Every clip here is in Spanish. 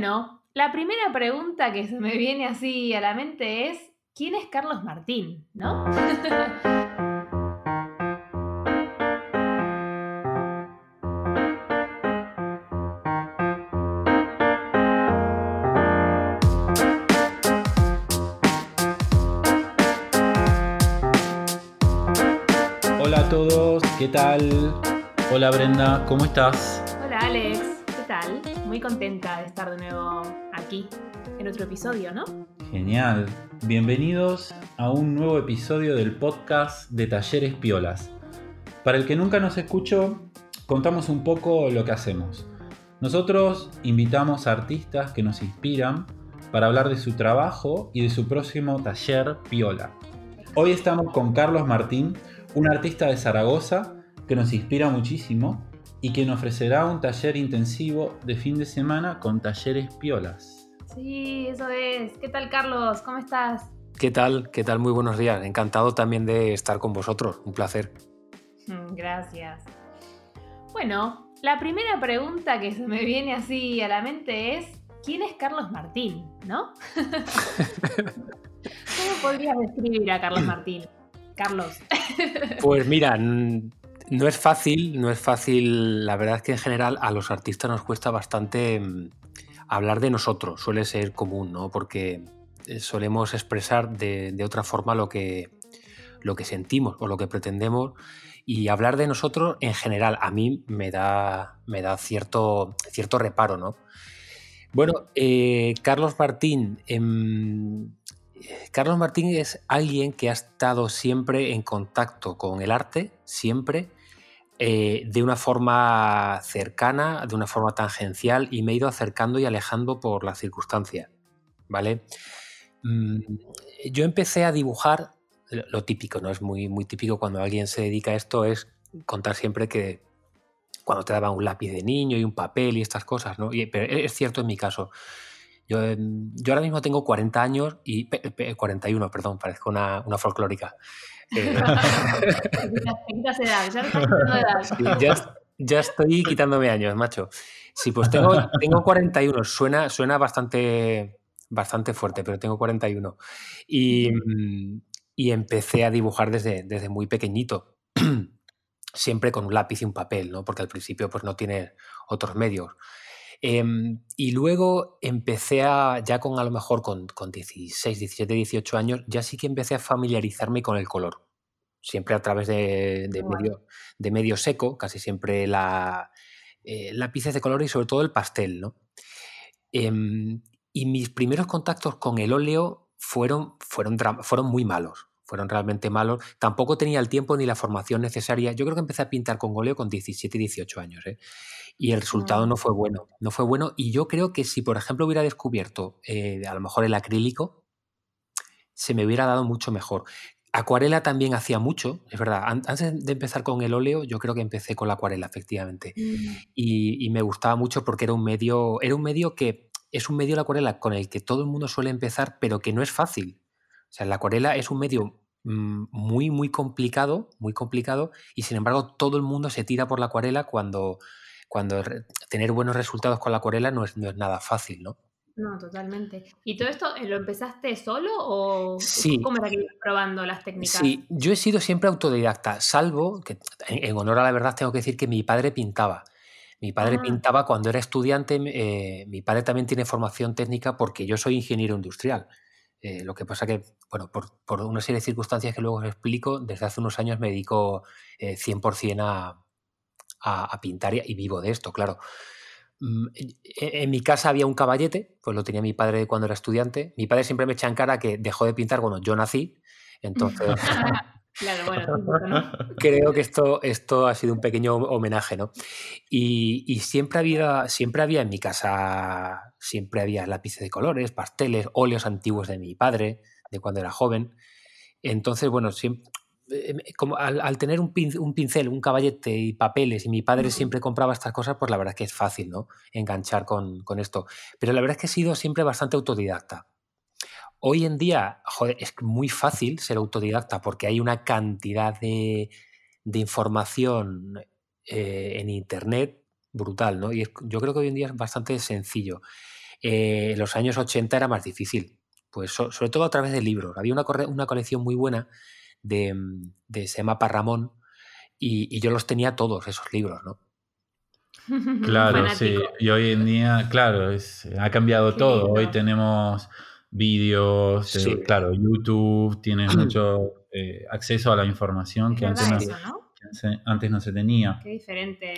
Bueno, la primera pregunta que se me viene así a la mente es, ¿quién es Carlos Martín? ¿No? Hola a todos, ¿qué tal? Hola Brenda, ¿cómo estás? Muy contenta de estar de nuevo aquí en otro episodio, ¿no? Genial. Bienvenidos a un nuevo episodio del podcast de Talleres Piolas. Para el que nunca nos escuchó, contamos un poco lo que hacemos. Nosotros invitamos a artistas que nos inspiran para hablar de su trabajo y de su próximo taller Piola. Hoy estamos con Carlos Martín, un artista de Zaragoza que nos inspira muchísimo y quien ofrecerá un taller intensivo de fin de semana con talleres piolas. Sí, eso es. ¿Qué tal Carlos? ¿Cómo estás? ¿Qué tal? ¿Qué tal? Muy buenos días. Encantado también de estar con vosotros. Un placer. Mm, Gracias. Bueno, la primera pregunta que se me viene así a la mente es, ¿quién es Carlos Martín? ¿No? ¿Cómo podrías describir a Carlos Martín? Carlos. Pues mira, no es fácil, no es fácil. La verdad es que en general a los artistas nos cuesta bastante mm, hablar de nosotros. Suele ser común, ¿no? Porque eh, solemos expresar de, otra forma lo que, lo que sentimos o lo que pretendemos. Y hablar de nosotros en general a mí me da, me da cierto, cierto reparo, ¿no? Bueno, eh, Carlos Martín. em, Carlos Martín es alguien que ha estado siempre en contacto con el arte, siempre, eh, de una forma cercana, de una forma tangencial, y me he ido acercando y alejando por las circunstancias, ¿vale? Mm, Yo empecé a dibujar, lo típico, ¿no? Es muy, muy típico cuando alguien se dedica a esto, es contar siempre que cuando te daban un lápiz de niño y un papel y estas cosas, ¿no? Pero es cierto en mi caso. Yo, em, yo ahora mismo tengo 40 años y... pe- pe- 41, perdón, parezco una, una folclórica. Eh, quitas, edad, ya edad. estoy quitándome años, macho. Sí, pues tengo, tengo 41, suena, suena bastante, bastante fuerte, pero tengo 41. Y, y empecé a dibujar desde, desde muy pequeñito, siempre con un lápiz y un papel, ¿no? Porque al principio pues no tienes otros medios. Em, y luego empecé a, ya con a lo mejor con, con 16, 17, 18 años, ya sí que empecé a familiarizarme con el color. Siempre a través de, de medio, de medio seco, casi siempre la, eh, lápices de color y sobre todo el pastel, ¿no? Em, y mis primeros contactos con el óleo fueron, fueron, fueron muy malos, fueron realmente malos. Tampoco tenía el tiempo ni la formación necesaria. Yo creo que empecé a pintar con óleo con 17, 18 años, ¿eh? Y el resultado no fue bueno, no fue bueno. Y yo creo que si, por ejemplo, hubiera descubierto eh, a lo mejor el acrílico, se me hubiera dado mucho mejor. Acuarela también hacía mucho, es verdad. An- Antes de empezar con el óleo, yo creo que empecé con la acuarela, efectivamente. Mm, Y, y me gustaba mucho porque era un medio, era un medio que es un medio la acuarela con el que todo el mundo suele empezar, pero que no es fácil. O sea, la acuarela es un medio mm, muy, muy complicado, muy complicado, y sin embargo todo el mundo se tira por la acuarela cuando, cuando tener buenos resultados con la acuarela no es, no es nada fácil, ¿no? No, totalmente. ¿Y todo esto eh, lo empezaste solo o Sí. cómo era que ibas probando las técnicas? Sí, yo he sido siempre autodidacta, salvo que en, en honor a la verdad tengo que decir que mi padre pintaba. Mi padre Ah. pintaba cuando era estudiante, eh, mi padre también tiene formación técnica porque yo soy ingeniero industrial. Eh, lo que pasa que, bueno, por, por una serie de circunstancias que luego os explico, desde hace unos años me dedico eh, 100% a, a, a pintar y, y vivo de esto, claro. Mm, En en mi casa había un caballete, pues lo tenía mi padre cuando era estudiante. Mi padre siempre me echa en cara que dejó de pintar cuando yo nací, entonces Claro, bueno, típico, ¿no? creo que esto, esto ha sido un pequeño homenaje, ¿no? Y, y siempre, había, siempre había en mi casa, siempre había lápices de colores, pasteles, óleos antiguos de mi padre, de cuando era joven. Entonces, bueno, siempre, como al, al tener un, pin, un, pincel, un caballete y papeles, y mi padre siempre compraba estas cosas, pues la verdad es que es fácil, ¿no? Enganchar con, con esto. Pero la verdad es que he sido siempre bastante autodidacta. Hoy en día, joder, es muy fácil ser autodidacta porque hay una cantidad de, de información eh, en Internet brutal, ¿no? Y es, yo creo que hoy en día es bastante sencillo. Eh, en los años 80 era más difícil, pues sobre todo a través de libros. Había una, una colección muy buena de, de se llama Parramón y, y yo los tenía todos, esos libros, ¿no? Claro, sí. Y hoy en día, claro, ha cambiado todo. Hoy tenemos vídeos, eh, claro, YouTube, tienes mucho eh, acceso a la información que antes, no, se tenía. Qué diferente.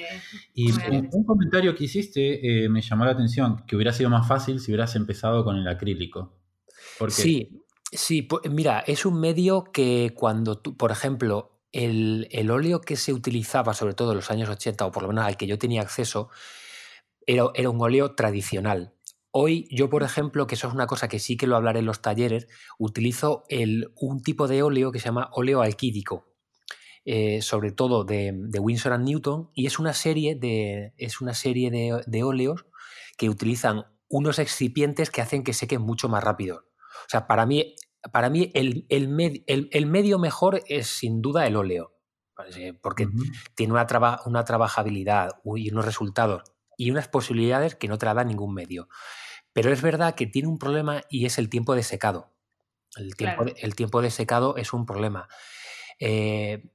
Y un, comentario que hiciste eh, me llamó la atención, que hubiera sido más fácil si hubieras empezado con el acrílico. Sí, sí, mira, es un medio que cuando tú, por ejemplo, el, óleo que se utilizaba, sobre todo en los años 80, o por lo menos al que yo tenía acceso, era, era un óleo tradicional. Hoy yo, por ejemplo, que eso es una cosa que sí que lo hablaré en los talleres, utilizo el, un tipo de óleo que se llama óleo alquídico, eh, sobre todo de, de, Winsor and Newton, y es una serie de, es una serie de, de óleos que utilizan unos excipientes que hacen que sequen mucho más rápido. O sea, para mí para mí el, el, medio mejor es sin duda el óleo, porque tiene una, una trabajabilidad y unos resultados y unas posibilidades que no te la da ningún medio. Pero es verdad que tiene un problema y es el tiempo de secado. El tiempo, de, el tiempo de secado es un problema. Eh,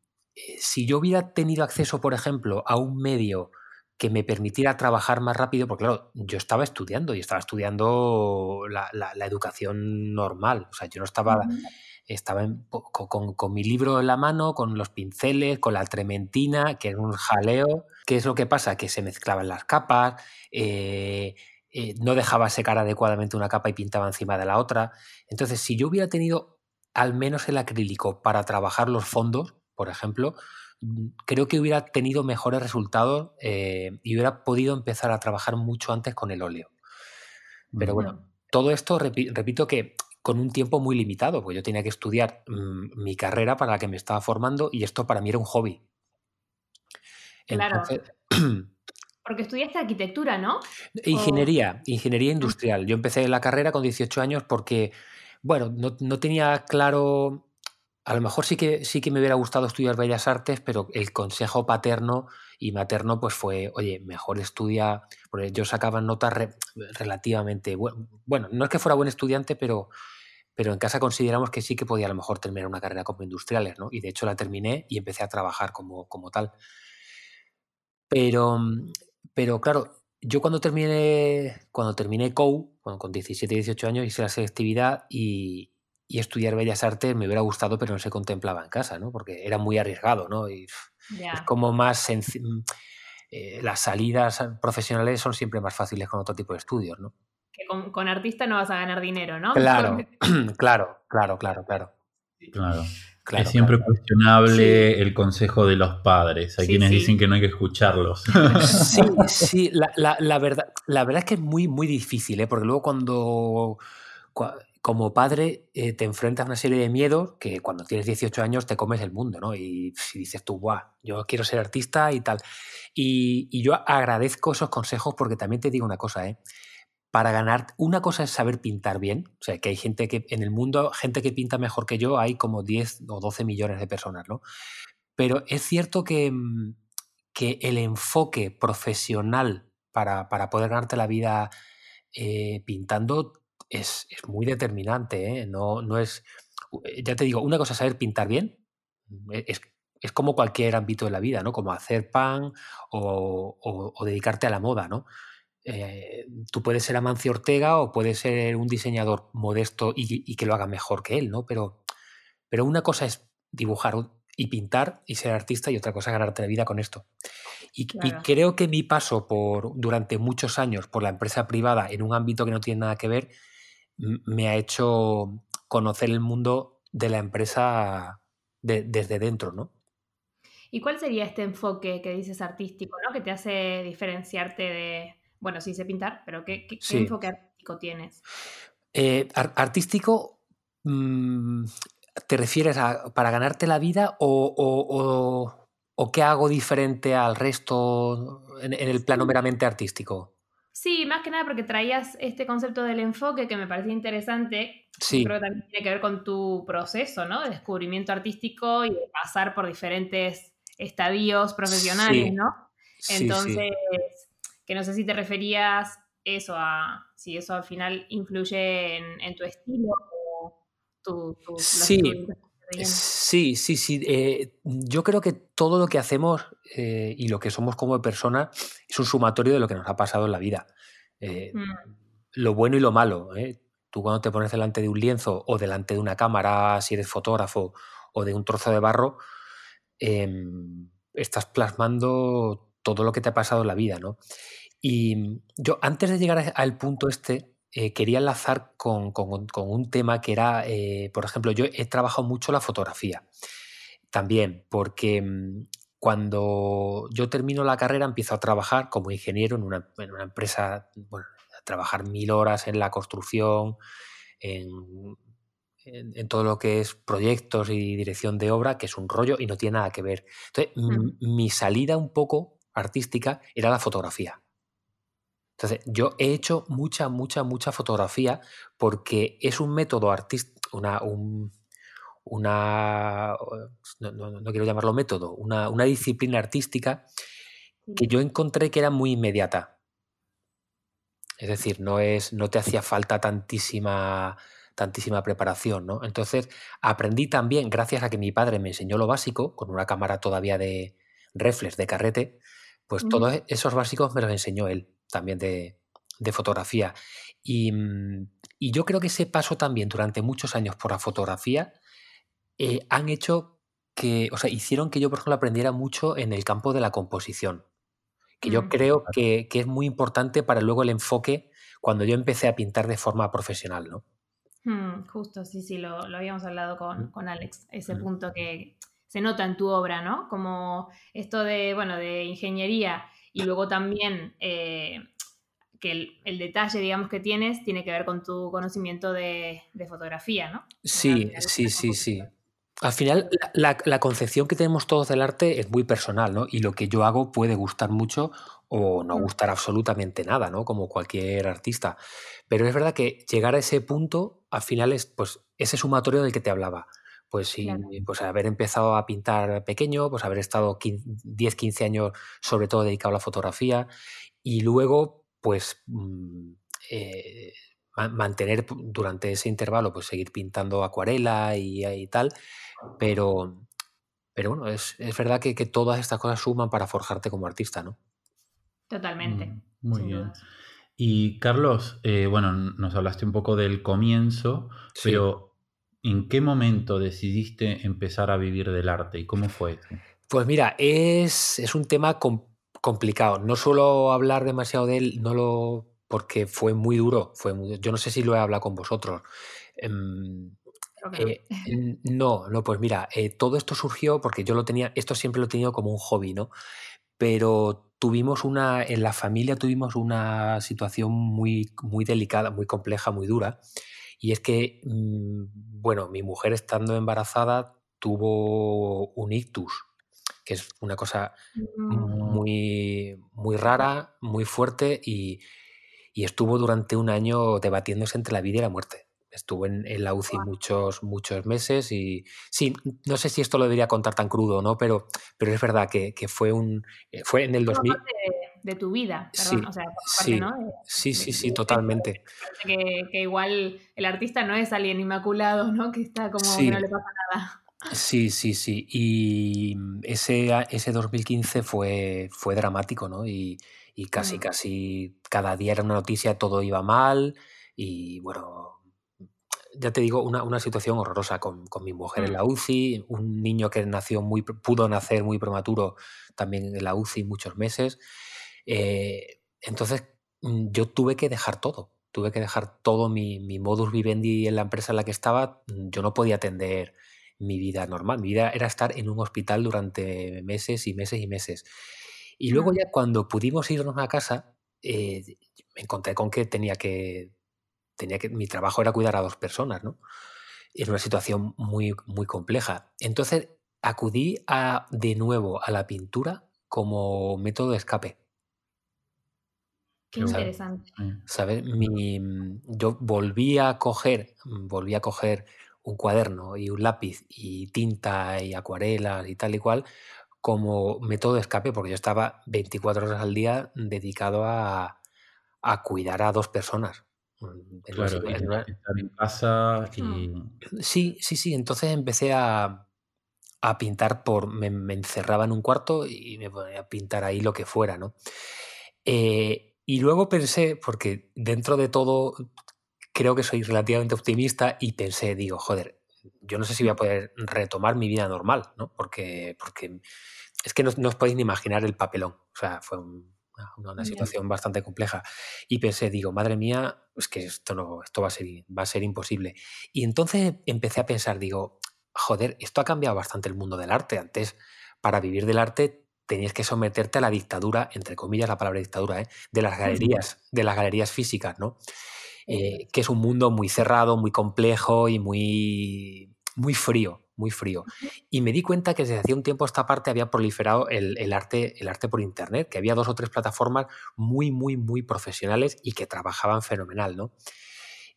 si yo hubiera tenido acceso, por ejemplo, a un medio que me permitiera trabajar más rápido, porque claro, yo estaba estudiando y estaba estudiando la, educación normal, o sea, yo no estaba, estaba con, mi libro en la mano, con los pinceles, con la trementina, que era un jaleo. ¿Qué es lo que pasa? Que se mezclaban las capas, eh, eh, no dejaba secar adecuadamente una capa y pintaba encima de la otra. Entonces, si yo hubiera tenido al menos el acrílico para trabajar los fondos, por ejemplo, Mm, creo que hubiera tenido mejores resultados eh, y hubiera podido empezar a trabajar mucho antes con el óleo. Pero bueno, todo esto, repito que con un tiempo muy limitado, porque yo tenía que estudiar mm, mi carrera para la que me estaba formando y esto para mí era un hobby. Claro. Porque estudiaste arquitectura, ¿no? Ingeniería, ingeniería industrial. Yo empecé la carrera con 18 años porque, bueno, no, no tenía claro a lo mejor sí que, sí que me hubiera gustado estudiar Bellas Artes, pero el consejo paterno y materno pues fue, oye, mejor estudia, porque yo sacaba notas relativamente, bueno, no es que fuera buen estudiante, pero, pero en casa consideramos que sí que podía a lo mejor terminar una carrera como industriales, ¿no? Y de hecho la terminé y empecé a trabajar como, como tal. Pero, pero claro, yo cuando terminé, cuando terminé COU, con 17, 18 años, hice la selectividad y, y estudiar Bellas Artes me hubiera gustado, pero no se contemplaba en casa, ¿no? Porque era muy arriesgado, ¿no? Y es como más mm, eh, las salidas profesionales son siempre más fáciles con otro tipo de estudios, ¿no? Que con, artista no vas a ganar dinero, ¿no? Claro, claro, claro, claro, claro. Claro. Es siempre cuestionable el consejo de los padres. Hay quienes dicen que no hay que escucharlos. Sí, sí, la, la, verdad, la verdad es que es muy, muy difícil, ¿eh? porque luego cuando como padre eh, te enfrentas a una serie de miedos que cuando tienes 18 años te comes el mundo, ¿no? Y si dices tú, guau, yo quiero ser artista y tal. Y, yo agradezco esos consejos porque también te digo una cosa, ¿eh? Para ganar, una cosa es saber pintar bien, o sea, que hay gente que en el mundo, gente que pinta mejor que yo, hay como 10 o 12 millones de personas, ¿no? Pero es cierto que, mm, que el enfoque profesional para, para poder ganarte la vida eh, pintando es, muy determinante, ¿eh? no, no es, eh, ya te digo, una cosa es saber pintar bien, e, es, como cualquier ámbito de la vida, ¿no? Como hacer pan o, dedicarte a la moda, ¿no? Eh, tú puedes ser Amancio Ortega o puedes ser un diseñador modesto y, que lo haga mejor que él, ¿no? Pero, pero una cosa es dibujar y pintar y ser artista y otra cosa es ganarte la vida con esto. Y, y, creo que mi paso por durante muchos años por la empresa privada en un ámbito que no tiene nada que ver me ha hecho conocer el mundo de la empresa desde dentro, ¿no? ¿Y cuál sería este enfoque que dices artístico, ¿no? Que te hace diferenciarte de, bueno, sí sé pintar, pero ¿qué, enfoque artístico tienes? Eh, artístico, mm, ¿te refieres a para ganarte la vida o, qué hago diferente al resto en el plano meramente artístico? Sí, más que nada porque traías este concepto del enfoque que me parecía interesante. Sí. Creo que también tiene que ver con tu proceso, ¿no? De descubrimiento artístico y de pasar por diferentes estadios profesionales, ¿no? Entonces, que no sé si te referías eso, a, si eso al final influye en, tu estilo o tu, sí. Sí, sí, sí. Eh, yo creo que todo lo que hacemos eh, y lo que somos como persona es un sumatorio de lo que nos ha pasado en la vida. Eh, mm. Lo bueno y lo malo. Tú cuando te pones delante de un lienzo o delante de una cámara, si eres fotógrafo, o de un trozo de barro, em, estás plasmando todo lo que te ha pasado en la vida, ¿no? Y yo, antes de llegar al punto este, eh, quería enlazar con, un tema que era, eh, por ejemplo, yo he trabajado mucho la fotografía. También, porque mm, cuando yo termino la carrera empiezo a trabajar como ingeniero en una, empresa, bueno, a trabajar mil horas en la construcción, en, todo lo que es proyectos y dirección de obra, que es un rollo y no tiene nada que ver. Entonces, mi salida un poco artística era la fotografía. Entonces, yo he hecho mucha, mucha, mucha fotografía porque es un método artístico, una, una no, quiero llamarlo método, una, disciplina artística que yo encontré que era muy inmediata. Es decir, no, es, no te hacía falta tantísima, tantísima preparación, ¿no? Entonces, aprendí también, gracias a que mi padre me enseñó lo básico, con una cámara todavía de reflex, de carrete, pues todos esos básicos me los enseñó él también de, fotografía. Mm, y, yo creo que ese paso también durante muchos años por la fotografía eh, han hecho que, o sea, hicieron que yo, por ejemplo, aprendiera mucho en el campo de la composición, que yo mm. creo que, es muy importante para luego el enfoque cuando yo empecé a pintar de forma profesional, ¿no? Mm, justo, sí, sí, lo, habíamos hablado con, con Alex, ese punto que se nota en tu obra, ¿no? Como esto de, bueno, de ingeniería y luego también eh, que el, detalle, digamos, que tienes tiene que ver con tu conocimiento de, fotografía, ¿no? Sí, sí, sí, sí. Al final, la, concepción que tenemos todos del arte es muy personal, ¿no? Y lo que yo hago puede gustar mucho o no mm. gustar absolutamente nada, ¿no? Como cualquier artista. Pero es verdad que llegar a ese punto, al final es pues, ese sumatorio del que te hablaba pues sí, pues haber empezado a pintar pequeño, pues haber estado 10, 15 años sobre todo dedicado a la fotografía y luego pues mm, eh, mantener durante ese intervalo pues seguir pintando acuarela y, tal, pero, pero bueno, es, verdad que, todas estas cosas suman para forjarte como artista, ¿no? Totalmente. Mm, muy bien. Y Carlos, eh, bueno, nos hablaste un poco del comienzo, pero ¿En qué momento decidiste empezar a vivir del arte y cómo fue eso? Pues mira, es, un tema complicado. No suelo hablar demasiado de él, no lo porque fue muy duro. Fue yo no sé si lo he hablado con vosotros. Em, eh, no, no, pues mira, eh, todo esto surgió porque yo lo tenía, esto siempre lo he tenido como un hobby, ¿no? Pero tuvimos una, en la familia tuvimos una situación muy, muy delicada, muy compleja, muy dura. Y es que, mm, bueno, mi mujer estando embarazada tuvo un ictus, que es una cosa mm. muy, muy rara, muy fuerte y, estuvo durante un año debatiéndose entre la vida y la muerte. Estuvo en, la UCI muchos, muchos meses y sí, no sé si esto lo debería contar tan crudo, ¿no? Pero, pero es verdad que, fue un eh, fue en el 2000 de tu vida, perdón, sí, sí, sí, sí, totalmente. Que, igual el artista no es alguien inmaculado, ¿no? Que está como que no le pasa nada. Sí, sí, sí. Y ese, ese 2015 fue, fue dramático, ¿no? Y, casi, mm. casi cada día era una noticia, todo iba mal. Y bueno, ya te digo, una, situación horrorosa con, mi mujer en la mm. UCI, un niño que nació muy, pudo nacer muy prematuro también en la UCI muchos meses. Eh, entonces mm, yo tuve que dejar todo, tuve que dejar todo mi, modus vivendi en la empresa en la que estaba. Mm, yo no podía atender mi vida normal, mi vida era estar en un hospital durante meses y meses y meses. Y luego ya cuando pudimos irnos a casa, eh, me encontré con que tenía que, tenía que, mi trabajo era cuidar a dos personas, ¿no? En una situación muy, muy compleja. Entonces acudí a, de nuevo a la pintura como método de escape. Qué interesante. ¿Sabes? Mi, yo volví a coger, volví a coger un cuaderno y un lápiz y tinta y acuarelas y tal y cual como método de escape, porque yo estaba 24 horas al día dedicado a, a cuidar a dos personas. Claro, estar en casa y... Sí, sí, sí. Entonces empecé a, a pintar por... Me, encerraba en un cuarto y me ponía a pintar ahí lo que fuera, ¿no? Eh, y luego pensé, porque dentro de todo creo que soy relativamente optimista y pensé, digo, joder, yo no sé si voy a poder retomar mi vida normal, ¿no? Porque, porque es que no, no os podéis ni imaginar el papelón. O sea, fue una, situación bastante compleja. Y pensé, digo, madre mía, es que esto, no, esto va, a ser, va a ser imposible. Y entonces empecé a pensar, digo, joder, esto ha cambiado bastante el mundo del arte. Antes, para vivir del arte, tenías que someterte a la dictadura, entre comillas la palabra dictadura, ¿eh? de las galerías, de las galerías físicas, ¿no? Eh, que es un mundo muy cerrado, muy complejo y muy, muy frío muy frío. Y me di cuenta que desde hacía un tiempo esta parte había proliferado el, arte, el arte por Internet, que había dos o tres plataformas muy, muy, muy profesionales y que trabajaban fenomenal, ¿no?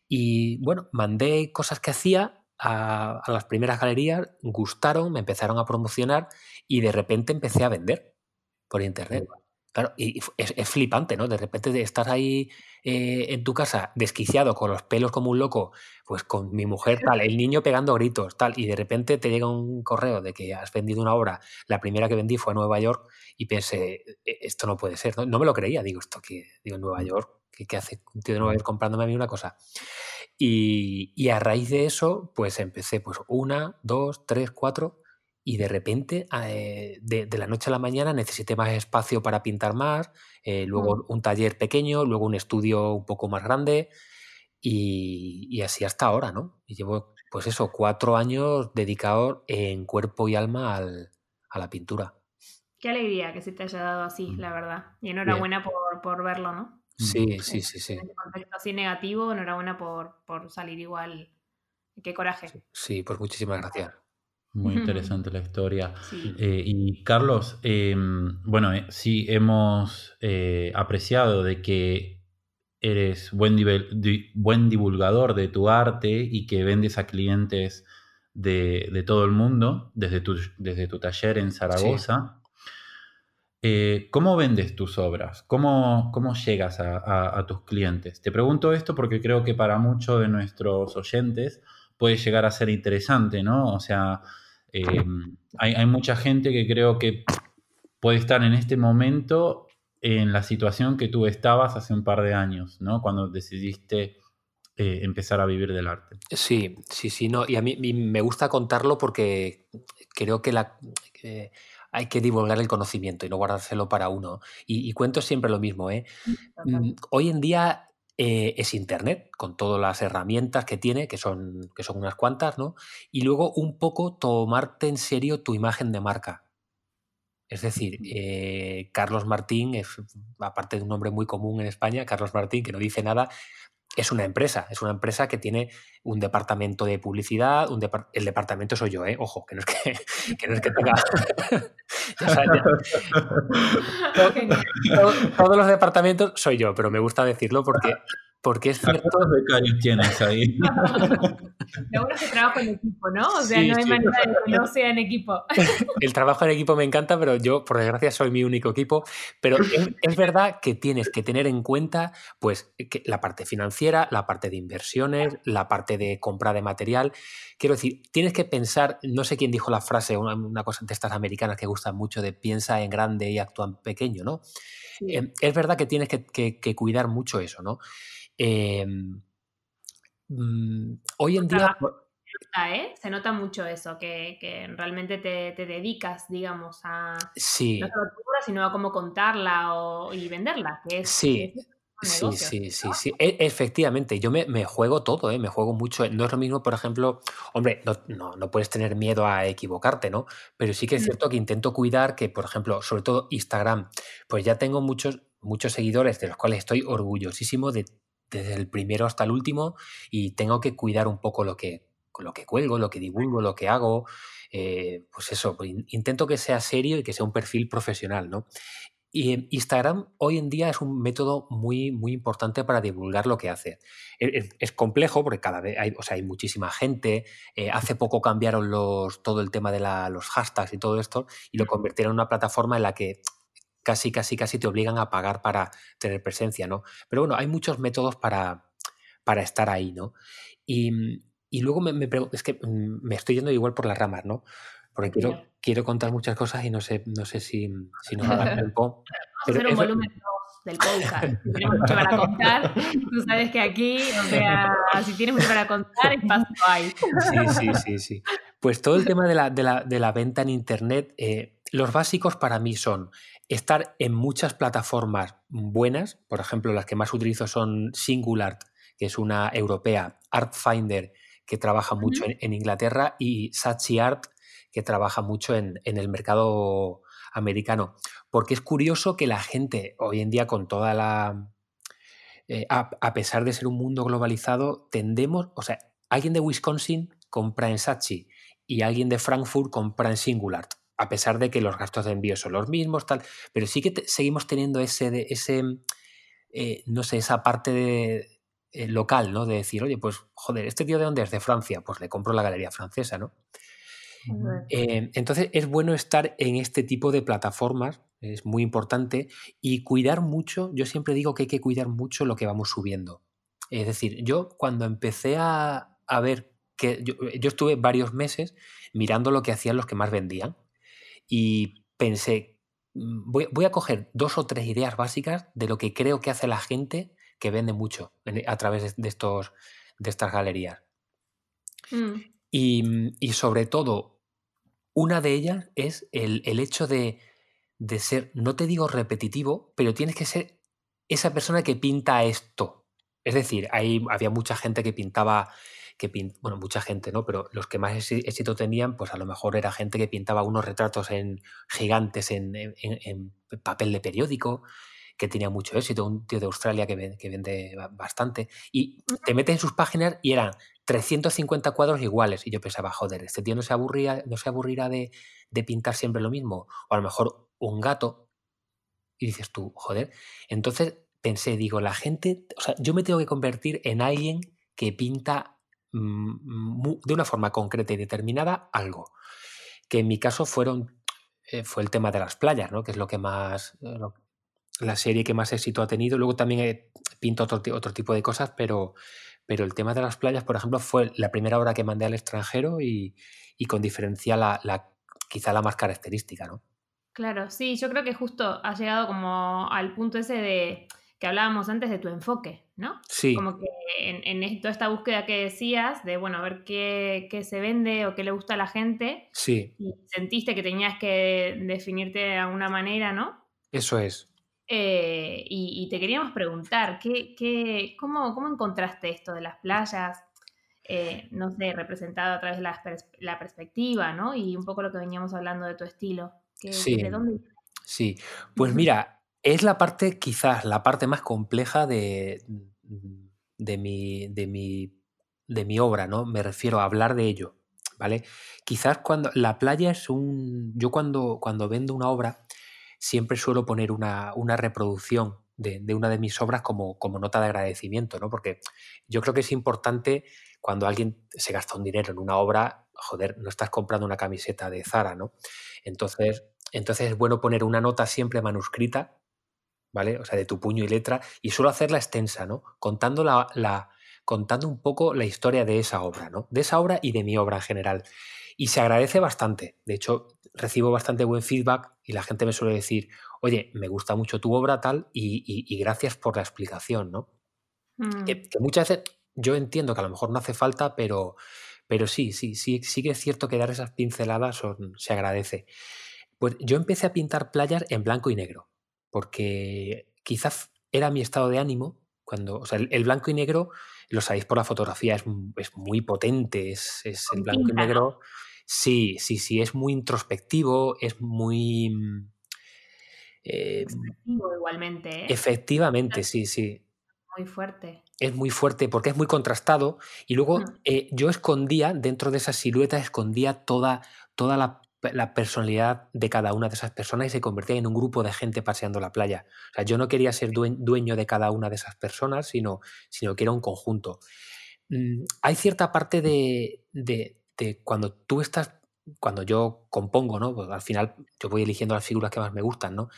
Y bueno, mandé cosas que hacía a, las primeras galerías, gustaron, me empezaron a promocionar y de repente empecé a vender por Internet. Claro, y es, flipante, ¿no? De repente estar ahí eh, en tu casa desquiciado con los pelos como un loco, pues con mi mujer tal, el niño pegando gritos, tal, y de repente te llega un correo de que has vendido una obra, la primera que vendí fue a Nueva York y pensé, e, esto no puede ser, no, me lo creía, digo, esto que, digo, Nueva York, ¿qué, hace un tío de Nueva York comprándome a mí una cosa? Y, y a raíz de eso, pues empecé, pues una, dos, tres, cuatro, y de repente, eh, de, la noche a la mañana, necesité más espacio para pintar más, eh, luego mm. un taller pequeño, luego un estudio un poco más grande y, así hasta ahora, ¿no? Y llevo, pues eso, cuatro años dedicados en cuerpo y alma a la pintura. Qué alegría que se te haya dado así, mm. la verdad. Y enhorabuena por, verlo, ¿no? Sí, sí, sí, sí. En contexto así negativo, enhorabuena por, por salir igual. Qué coraje. Sí, pues muchísimas gracias. Muy interesante la historia. Eh, y Carlos, em, bueno, eh, sí hemos eh, apreciado de que eres buen, buen divulgador de tu arte y que vendes a clientes de, todo el mundo desde tu, desde tu taller en Zaragoza. ¿Cómo vendes tus obras? ¿Cómo, cómo llegas a, a, tus clientes? Te pregunto esto porque creo que para muchos de nuestros oyentes puede llegar a ser interesante, ¿no? O sea, em, hay, mucha gente que creo que puede estar en este momento en la situación que tú estabas hace un par de años, ¿no? Cuando decidiste eh, empezar a vivir del arte. Sí, sí, sí, no. Y a mí, me gusta contarlo porque creo que la... hay que divulgar el conocimiento y no guardárselo para uno. Y, cuento siempre lo mismo. ¿eh? Mm, hoy en día eh, es Internet, con todas las herramientas que tiene, que son, que son unas cuantas, ¿no? Y luego un poco tomarte en serio tu imagen de marca. Es decir, eh, Carlos Martín, es, aparte de un nombre muy común en España, Carlos Martín, que no dice nada, es una empresa, es una empresa que tiene un departamento de publicidad, un el departamento soy yo, ¿eh? ojo, que no es que, que, no es que tenga... todos los departamentos soy yo, pero me gusta decirlo porque porque es cierto. ¿Cuántos becarios tienes ahí? Lo bueno es que trabajo en equipo, ¿no? O sea, no hay manera de que no sea en equipo. El trabajo en equipo me encanta, pero yo, por desgracia, soy mi único equipo. Pero es, verdad que tienes que tener en cuenta, pues, la parte financiera, la parte de inversiones, la parte de compra de material. Quiero decir, tienes que pensar, no sé quién dijo la frase, una, cosa de estas americanas que gustan mucho, de piensa en grande y actúa en pequeño, ¿no? Em, es verdad que tienes que, que cuidar mucho eso, ¿no? Em, mm, hoy en día... ¿eh? Se nota mucho eso, que, realmente te, dedicas, digamos, a sí. no solo sino a cómo contarla y venderla. Que es, sí. sí, sí, sí, sí, e, efectivamente, yo me, juego todo, ¿eh? me juego mucho. No es lo mismo, por ejemplo, hombre, no, no, puedes tener miedo a equivocarte, ¿no? Pero sí que es mm. cierto que intento cuidar que, por ejemplo, sobre todo Instagram, pues ya tengo muchos, muchos seguidores de los cuales estoy orgullosísimo de desde el primero hasta el último y tengo que cuidar un poco lo que, lo que cuelgo, lo que divulgo, lo que hago. Eh, pues eso, pues intento que sea serio y que sea un perfil profesional, ¿no? Y Instagram hoy en día es un método muy, muy importante para divulgar lo que hace. Es, complejo porque cada vez hay, o sea, hay muchísima gente. Eh, hace poco cambiaron los, todo el tema de los hashtags y todo esto y lo convirtieron en una plataforma en la que casi, casi, casi te obligan a pagar para tener presencia, ¿no? Pero bueno, hay muchos métodos para, para estar ahí, ¿no? Y, y luego me, me es que mm, me estoy yendo igual por las ramas, ¿no? Porque quiero, quiero contar muchas cosas y no sé, no sé si, si nos va a dar tiempo. Vamos a hacer un volumen 2 del podcast. Tenemos mucho para contar. Tú sabes que aquí, o sea, si tienes mucho para contar, espacio hay. Sí, sí, sí, sí. Pues todo el tema de la, de la, de la venta en Internet, eh, los básicos para mí son estar en muchas plataformas buenas, por ejemplo, las que más utilizo son Singulart, que es una europea, Artfinder, que trabaja mucho en, Inglaterra, y Saatchi Art, que trabaja mucho en, el mercado americano. Porque es curioso que la gente hoy en día con toda la... Eh, a, pesar de ser un mundo globalizado, tendemos, o sea, alguien de Wisconsin compra en Saatchi y alguien de Frankfurt compra en Singulart, a pesar de que los gastos de envío son los mismos, tal, pero sí que seguimos teniendo ese, ese eh, no sé, esa parte de, eh, local, ¿no? De decir, oye, pues, joder, ¿este tío de dónde es? De Francia, pues le compro la galería francesa, ¿no? Eh, entonces es bueno estar en este tipo de plataformas, es muy importante, y cuidar mucho, yo siempre digo que hay que cuidar mucho lo que vamos subiendo. Es decir, yo cuando empecé a, ver que yo, estuve varios meses mirando lo que hacían los que más vendían y pensé, mm, voy, voy, a coger dos o tres ideas básicas de lo que creo que hace la gente que vende mucho a través de, estos, de estas galerías. Mm. Mm, y, sobre todo, una de ellas es el, hecho de, ser, no te digo repetitivo, pero tienes que ser esa persona que pinta esto. Es decir, ahí había mucha gente que pintaba, que bueno, mucha gente, ¿no? Pero los que más éxito tenían, pues a lo mejor era gente que pintaba unos retratos en gigantes en papel de periódico, que tenía mucho éxito, un tío de Australia que vende, bastante, y te metes en sus páginas y eran 350 cuadros iguales. Y yo pensaba, joder, este tío no se, aburría, no se aburrirá de, pintar siempre lo mismo. O a lo mejor un gato. Y dices tú, joder. Entonces pensé, digo, la gente, o sea, yo me tengo que convertir en alguien que pinta de una forma concreta y determinada algo. Que en mi caso fueron, eh, fue el tema de las playas, ¿no? Que es lo que más, eh, la serie que más éxito ha tenido. Luego también pinto otro, otro tipo de cosas, pero, pero el tema de las playas, por ejemplo, fue la primera obra que mandé al extranjero y, con diferencia la, la, quizá la más característica, ¿no? Claro, sí, yo creo que justo ha llegado como al punto ese de que hablábamos antes de tu enfoque, ¿no? Sí. Como que en, en toda esta búsqueda que decías de, bueno, a ver qué, qué, se vende o qué le gusta a la gente. Sí. Y sentiste que tenías que definirte de alguna manera, ¿no? Eso es. Eh, y, te queríamos preguntar, ¿qué, qué, cómo, cómo, encontraste esto de las playas? Eh, no sé, representado a través de la, perspectiva, ¿no? Y un poco lo que veníamos hablando de tu estilo. sí, Sí, pues mira, es la parte, quizás, la parte más compleja de, de, mi, de, mi, de mi obra, ¿no? Me refiero a hablar de ello, ¿vale? Quizás cuando la playa es un... Yo cuando, cuando vendo una obra, siempre suelo poner una, reproducción de, una de mis obras como, como, nota de agradecimiento, ¿no? Porque yo creo que es importante cuando alguien se gasta un dinero en una obra, joder, no estás comprando una camiseta de Zara, ¿no? Entonces, entonces es bueno poner una nota siempre manuscrita, ¿vale? O sea, de tu puño y letra, y suelo hacerla extensa, ¿no? Contando la, la contando un poco la historia de esa obra, ¿no? De esa obra y de mi obra en general. Y se agradece bastante. De hecho, recibo bastante buen feedback y la gente me suele decir, oye, me gusta mucho tu obra tal y, gracias por la explicación, ¿no? Mm. Que, muchas veces yo entiendo que a lo mejor no hace falta, pero, pero sí, sí, sí, sí que es cierto que dar esas pinceladas se agradece. Pues yo empecé a pintar playas en blanco y negro, porque quizás era mi estado de ánimo cuando, o sea, el, blanco y negro, lo sabéis por la fotografía, es, muy potente, es, el blanco y negro. Sí, sí, sí, es muy introspectivo, es muy... Mm, eh, igualmente. ¿eh? Efectivamente, sí, sí. Muy fuerte. Es muy fuerte porque es muy contrastado y luego eh, yo escondía, dentro de esa silueta, escondía toda, toda la, personalidad de cada una de esas personas y se convertía en un grupo de gente paseando la playa. O sea, yo no quería ser dueño de cada una de esas personas, sino, sino que era un conjunto. Mm, hay cierta parte de, cuando tú estás cuando yo compongo, ¿no? Pues al final yo voy eligiendo las figuras que más me gustan, ¿no?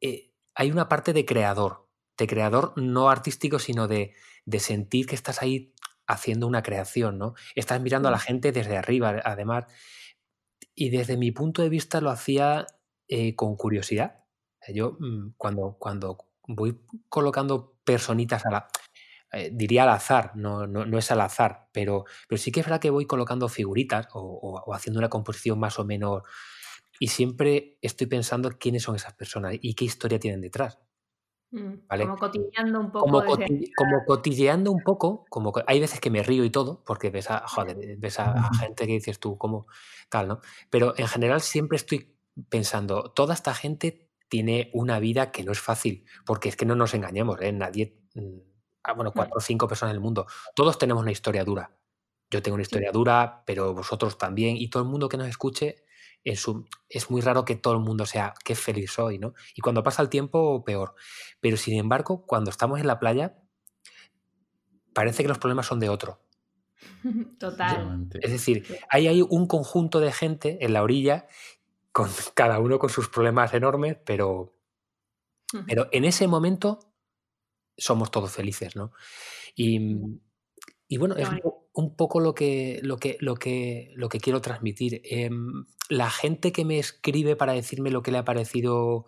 Eh, hay una parte de creador, de creador no artístico, sino de, de, sentir que estás ahí haciendo una creación, ¿no? Estás mirando a la gente desde arriba, además. Y desde mi punto de vista lo hacía eh, con curiosidad. Yo mm, cuando, cuando voy colocando personitas a la... Eh, diría al azar, no, no, es al azar, pero, pero sí que es verdad que voy colocando figuritas o, haciendo una composición más o menos y siempre estoy pensando quiénes son esas personas y qué historia tienen detrás. Mm, como cotilleando un poco. Como, cotilleando un poco, como hay veces que me río y todo, porque ves a, ves a, gente que dices tú, como tal, ¿no? Pero en general siempre estoy pensando, toda esta gente tiene una vida que no es fácil, porque es que no nos engañemos, ¿eh? Nadie, mm, ah, bueno, cuatro o cinco personas en el mundo, todos tenemos una historia dura. Yo tengo una historia dura, pero vosotros también, y todo el mundo que nos escuche, es, es muy raro que todo el mundo sea, qué feliz soy, ¿no? Y cuando pasa el tiempo, peor. Pero sin embargo, cuando estamos en la playa, parece que los problemas son de otro. Total. Es decir, hay, hay un conjunto de gente en la orilla con cada uno con sus problemas enormes, pero, pero en ese momento somos todos felices, ¿no? Y, bueno, es un poco lo que, lo que, lo que, lo que quiero transmitir. Em, la gente que me escribe para decirme lo que le ha parecido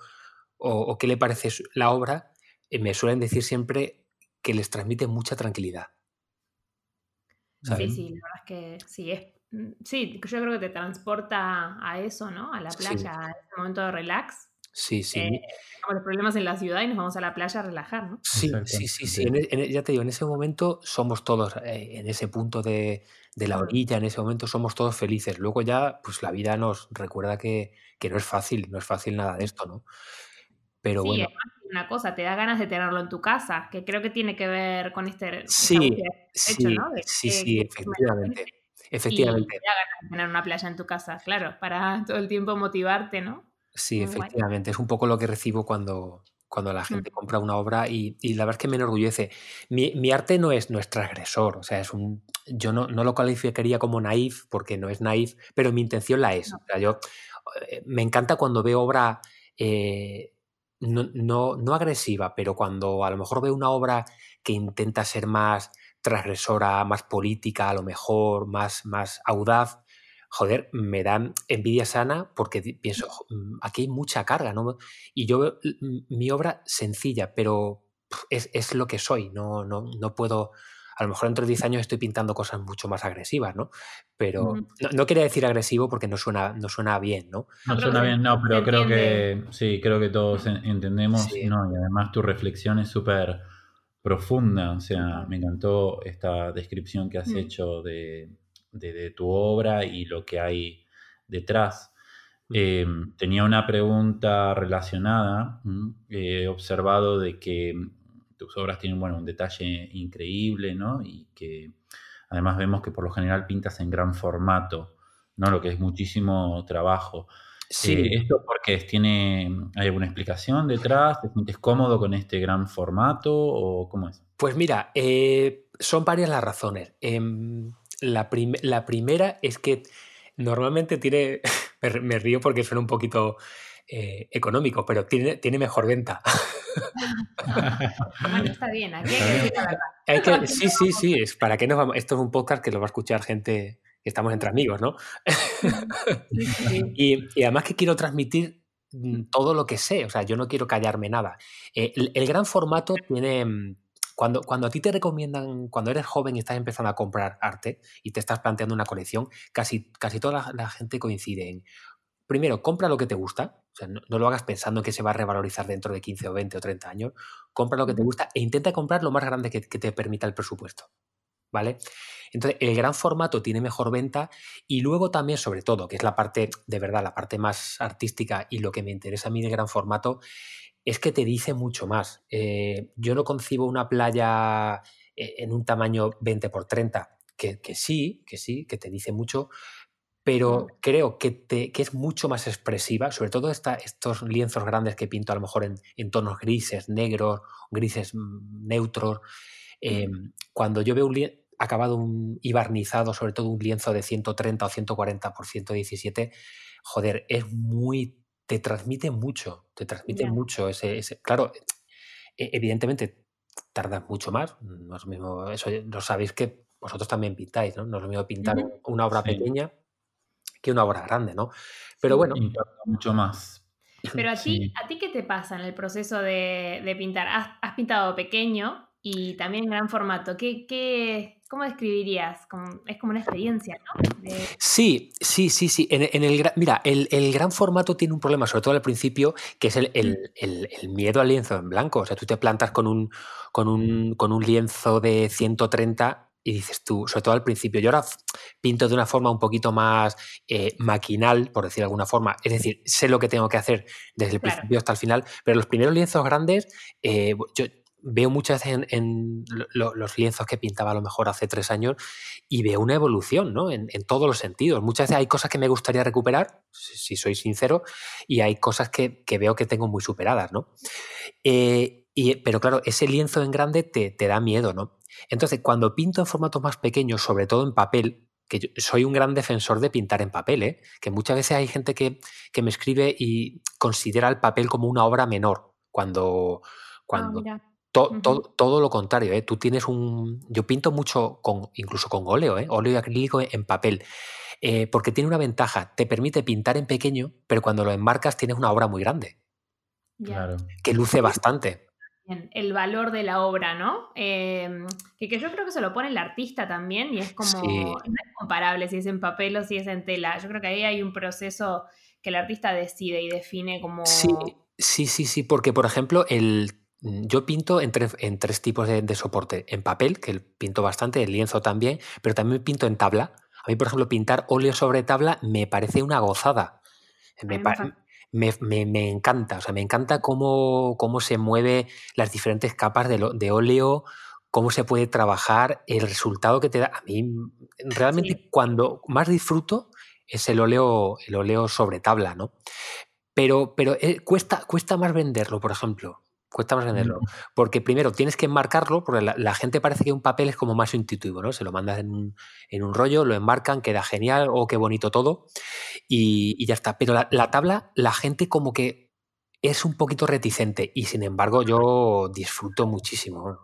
o, qué le parece la obra, eh, me suelen decir siempre que les transmite mucha tranquilidad. Sí, sí, la verdad es que sí, es Mm, sí, yo creo que te transporta a eso, ¿no? A la playa, a ese momento de relax. Sí, sí. Eh, los problemas en la ciudad y nos vamos a la playa a relajar, ¿no? Sí, sí, sí, sí. E, e, ya te digo, en ese momento somos todos, eh, en ese punto de, la orilla, en ese momento somos todos felices. Luego ya, pues la vida nos recuerda que, no es fácil, no es fácil nada de esto, ¿no? Pero bueno. una cosa, te da ganas de tenerlo en tu casa, que creo que tiene que ver con este sí, sí, ¿no? sí, sí, efectivamente. Efectivamente. Y tener una playa en tu casa, claro, para todo el tiempo motivarte, ¿no? Sí, efectivamente. Es un poco lo que recibo cuando, cuando la gente compra una obra y, la verdad es que me enorgullece. Mi, arte no es, nuestro agresor, o sea, es un, yo no, lo calificaría como naif porque no es naif, pero mi intención la es. O sea, yo eh, me encanta cuando veo obra eh, no, no, no, agresiva, pero cuando a lo mejor veo una obra que intenta ser más transgresora, más política, a lo mejor, más, más audaz, joder, me da envidia sana porque pienso, mm, aquí hay mucha carga, ¿no? Y yo veo mi obra sencilla, pero es, lo que soy, no, no, no puedo a lo mejor dentro de 10 años estoy pintando cosas mucho más agresivas, ¿no? Pero no, quería decir agresivo porque no suena, no suena bien, ¿no? No suena bien, no, pero creo que sí, creo que todos entendemos, ¿no? Y además tu reflexión es súper profunda, o sea, me encantó esta descripción que has mm. hecho de, tu obra y lo que hay detrás. Em, tenía una pregunta relacionada. He observado de que tus obras tienen bueno, un detalle increíble, ¿no? Y que además vemos que por lo general pintas en gran formato, ¿no? Lo que es muchísimo trabajo. Sí. Eh, ¿Esto porque tiene, hay alguna explicación detrás? ¿Te sientes cómodo con este gran formato o cómo es? Pues mira, eh, son varias las razones. La, primera es que normalmente tiene, me, río porque suena un poquito eh, económico, pero tiene, tiene mejor venta. bueno, está bien, aquí hay que sí, sí, sí, es para qué nos vamos. Esto es un podcast que lo va a escuchar gente estamos entre amigos, ¿no? y, además que quiero transmitir mm, todo lo que sé, o sea, yo no quiero callarme nada. Eh, el, gran formato tiene... Cuando, cuando a ti te recomiendan, cuando eres joven y estás empezando a comprar arte y te estás planteando una colección, casi, casi toda la, gente coincide en, primero, compra lo que te gusta, o sea, no, lo hagas pensando que se va a revalorizar dentro de 15 o 20 o 30 años, compra lo que te gusta e intenta comprar lo más grande que, que te permita el presupuesto. ¿vale? Entonces, el gran formato tiene mejor venta y luego también, sobre todo, que es la parte, de verdad, la parte más artística y lo que me interesa a mí del gran formato, es que te dice mucho más. Eh, yo no concibo una playa eh, en un tamaño 20 por 30, que, sí, que sí, que te dice mucho, pero creo que, te, que, es mucho más expresiva, sobre todo estos lienzos grandes que pinto a lo mejor en tonos grises, negros, grises mm, neutros. Em, cuando yo veo un acabado y barnizado, sobre todo un lienzo de 130 o 140 por 117, joder, es muy, te transmite mucho, te transmite mucho ese, ese, claro, e, evidentemente tardas mucho más, no es mismo, eso lo sabéis que vosotros también pintáis, ¿no? No es lo mismo pintar una obra pequeña que una obra grande, ¿no? Pero bueno. mucho más. Pero a ti, ¿a ti qué te pasa en el proceso de, pintar? Has, pintado pequeño y también en gran formato. ¿Qué, qué, ¿Cómo describirías? es como una experiencia, ¿no? Sí, sí, sí, sí. En, el, mira, el, gran formato tiene un problema, sobre todo al principio, que es el, el, miedo al lienzo en blanco. O sea, tú te plantas con un, con un, con un lienzo de 130 y dices tú, sobre todo al principio, yo ahora pinto de una forma un poquito más eh, maquinal, por decir de alguna forma, es decir, sé lo que tengo que hacer desde el principio hasta el final, pero los primeros lienzos grandes, eh, yo veo muchas veces en, los lienzos que pintaba a lo mejor hace tres años y veo una evolución, ¿no? En, todos los sentidos. Muchas veces hay cosas que me gustaría recuperar, si, soy sincero, y hay cosas que, veo que tengo muy superadas, ¿no? Eh, y, pero claro, ese lienzo en grande te, te da miedo, ¿no? Entonces, cuando pinto en formatos más pequeños, sobre todo en papel, que yo soy un gran defensor de pintar en papel, ¿eh? que muchas veces hay gente que, me escribe y considera el papel como una obra menor, cuando, ah, cuando todo lo contrario, ¿eh? tú tienes un... Yo pinto mucho, con, incluso con óleo, ¿eh? óleo acrílico en papel, eh, porque tiene una ventaja, te permite pintar en pequeño, pero cuando lo enmarcas tienes una obra muy grande. Claro. Que luce bastante el valor de la obra, ¿no? Em, que, yo creo que se lo pone el artista también y es como, no es comparable si es en papel o si es en tela. Yo creo que ahí hay un proceso que el artista decide y define como... Sí, sí, sí, sí, porque por ejemplo, el, yo pinto en, en tres tipos de, soporte. En papel, que pinto bastante, el lienzo también, pero también pinto en tabla. A mí, por ejemplo, pintar óleo sobre tabla me parece una gozada. Me, me, encanta, o sea, me encanta cómo, cómo se mueve las diferentes capas de, de, óleo, cómo se puede trabajar, el resultado que te da. A mí, realmente, cuando más disfruto es el óleo, el óleo sobre tabla, ¿no? Pero, pero eh, cuesta, cuesta más venderlo, por ejemplo. Cuesta más venderlo. Porque primero tienes que enmarcarlo, porque la, gente parece que un papel es como más intuitivo, ¿no? Se lo mandas en un, en un rollo, lo enmarcan, queda genial, o oh, qué bonito todo, y, ya está. Pero la, tabla, la gente como que es un poquito reticente, y sin embargo yo disfruto muchísimo.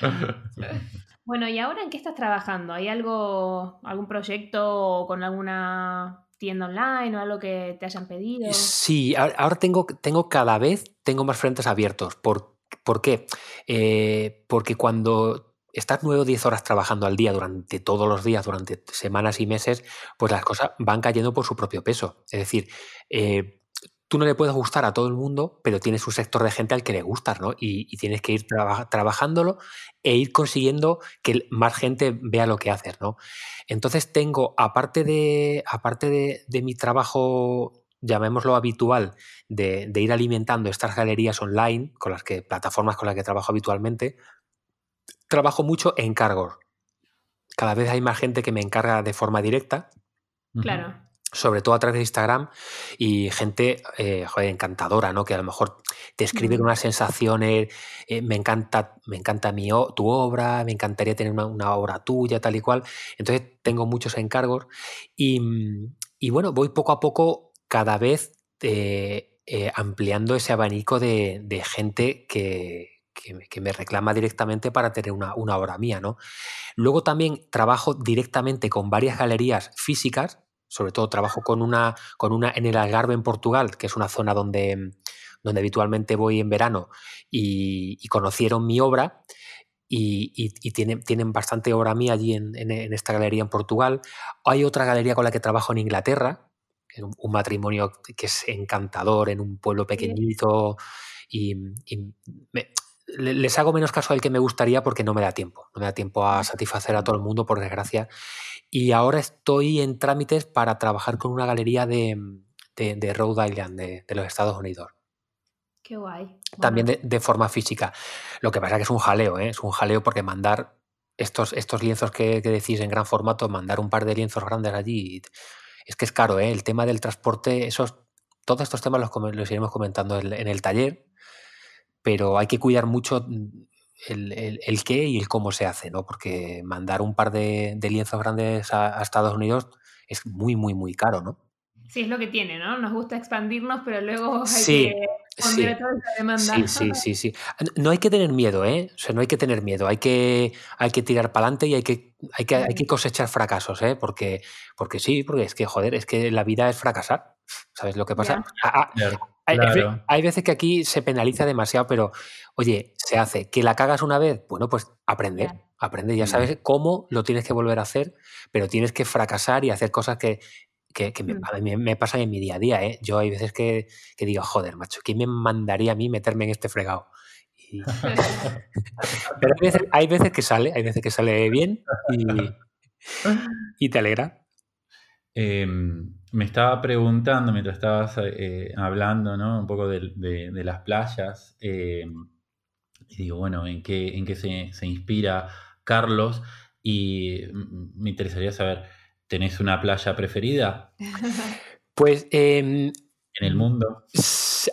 Bueno, ¿y ahora en qué estás trabajando? ¿Hay algo, algún proyecto con alguna tienda online o algo que te hayan pedido? Sí, ahora tengo, tengo cada vez tengo más frentes abiertos. ¿Por, ¿por qué? Eh, porque cuando estás 9 o 10 horas trabajando al día durante todos los días, durante semanas y meses, pues las cosas van cayendo por su propio peso. Es decir, eh, tú no le puedes gustar a todo el mundo, pero tienes un sector de gente al que le gustas, ¿no? Y, tienes que ir trabajándolo e ir consiguiendo que más gente vea lo que haces, ¿no? Entonces tengo, aparte de, aparte de, mi trabajo, llamémoslo habitual, de, ir alimentando estas galerías online, con las que, plataformas con las que trabajo habitualmente, trabajo mucho en encargos. Cada vez hay más gente que me encarga de forma directa. Claro sobre todo a través de Instagram y gente eh, encantadora, ¿no? Que a lo mejor te escriben unas sensaciones, eh, me encanta, me encanta mi, tu obra, me encantaría tener una, obra tuya, tal y cual. Entonces tengo muchos encargos y, bueno, voy poco a poco cada vez eh, ampliando ese abanico de, gente que, que, me reclama directamente para tener una, una obra mía, ¿no? Luego también trabajo directamente con varias galerías físicas, sobre todo trabajo con una, con una en el Algarve en Portugal, que es una zona donde, donde habitualmente voy en verano, y, conocieron mi obra. Y, tienen, tienen, bastante obra mía allí en, esta galería en Portugal. Hay otra galería con la que trabajo en Inglaterra, un, un matrimonio que es encantador en un pueblo pequeñito y, les hago menos caso al que me gustaría porque no me da tiempo. No me da tiempo a satisfacer a todo el mundo, por desgracia. Y ahora estoy en trámites para trabajar con una galería de, de, Rhode Island, de, los Estados Unidos. Qué guay. También de, forma física. Lo que pasa es que es un jaleo, ¿eh? es un jaleo porque mandar estos, estos lienzos que, decís en gran formato, mandar un par de lienzos grandes allí, es que es caro, ¿eh? el tema del transporte, esos, todos estos temas los, los iremos comentando en, el taller, pero hay que cuidar mucho el, qué y el cómo se hace, ¿no? Porque mandar un par de, lienzos grandes a, Estados Unidos es muy, muy, muy caro, ¿no? Sí, es lo que tiene, ¿no? Nos gusta expandirnos, pero luego hay que sí. toda esa demanda. Sí, sí, sí, sí. No hay que tener miedo, ¿eh? O sea, no hay que tener miedo. Hay que, hay que tirar para adelante y hay que, hay que, hay que cosechar fracasos, ¿eh? Porque, porque sí, porque es que, joder, es que la vida es fracasar. ¿Sabes lo que pasa? Ah, ah, hay, veces que aquí se penaliza demasiado, pero oye, se hace. ¿Que la cagas una vez? Bueno, pues aprende. Aprende, ya sabes cómo lo tienes que volver a hacer, pero tienes que fracasar y hacer cosas que, que, mm. me, me, pasan en mi día a día. ¿eh? Yo hay veces que, digo, joder, macho, ¿quién me mandaría a mí meterme en este fregado? pero hay veces, que sale, hay veces que sale bien y, te alegra. Em, me estaba preguntando mientras estabas eh, hablando ¿no? un poco de, las playas. Em, y digo, bueno, ¿en qué, en qué se, se inspira Carlos? Y me interesaría saber ¿Tenés una playa preferida? Pues. En el mundo.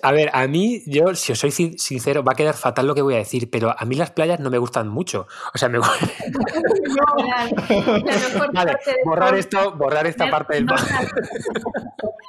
A ver, a mí, yo, si os soy sincero, va a quedar fatal lo que voy a decir, pero a mí las playas no me gustan mucho. O sea, me. vale, borrar esto, borrar esta parte del.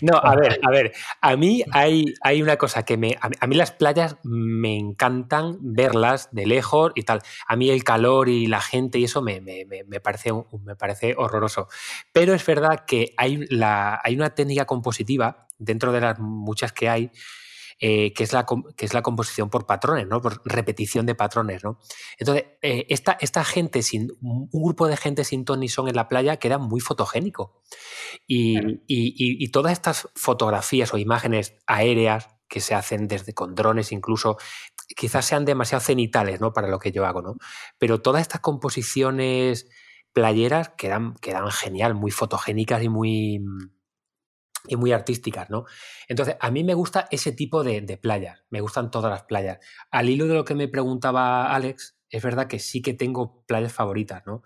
no, a ver, a ver. A mí hay, hay una cosa que me. A mí las playas me encantan verlas de lejos y tal. A mí el calor y la gente y eso me, me, me parece, me parece horroroso. Pero es verdad que hay, la, hay una técnica compositiva dentro de las muchas que hay eh, que, es la, que es la composición por patrones, ¿no? por repetición de patrones. ¿no? Entonces, eh, esta, esta, gente, sin, un grupo de gente sin ton ni son en la playa queda muy fotogénico. Y, y, todas estas fotografías o imágenes aéreas que se hacen desde con drones incluso, quizás sean demasiado cenitales ¿no? para lo que yo hago, ¿no? Pero todas estas composiciones playeras quedan, quedan genial, muy fotogénicas y muy y muy artísticas, ¿no? Entonces, a mí me gusta ese tipo de, playas, me gustan todas las playas. Al hilo de lo que me preguntaba Alex, es verdad que sí que tengo playas favoritas, ¿no?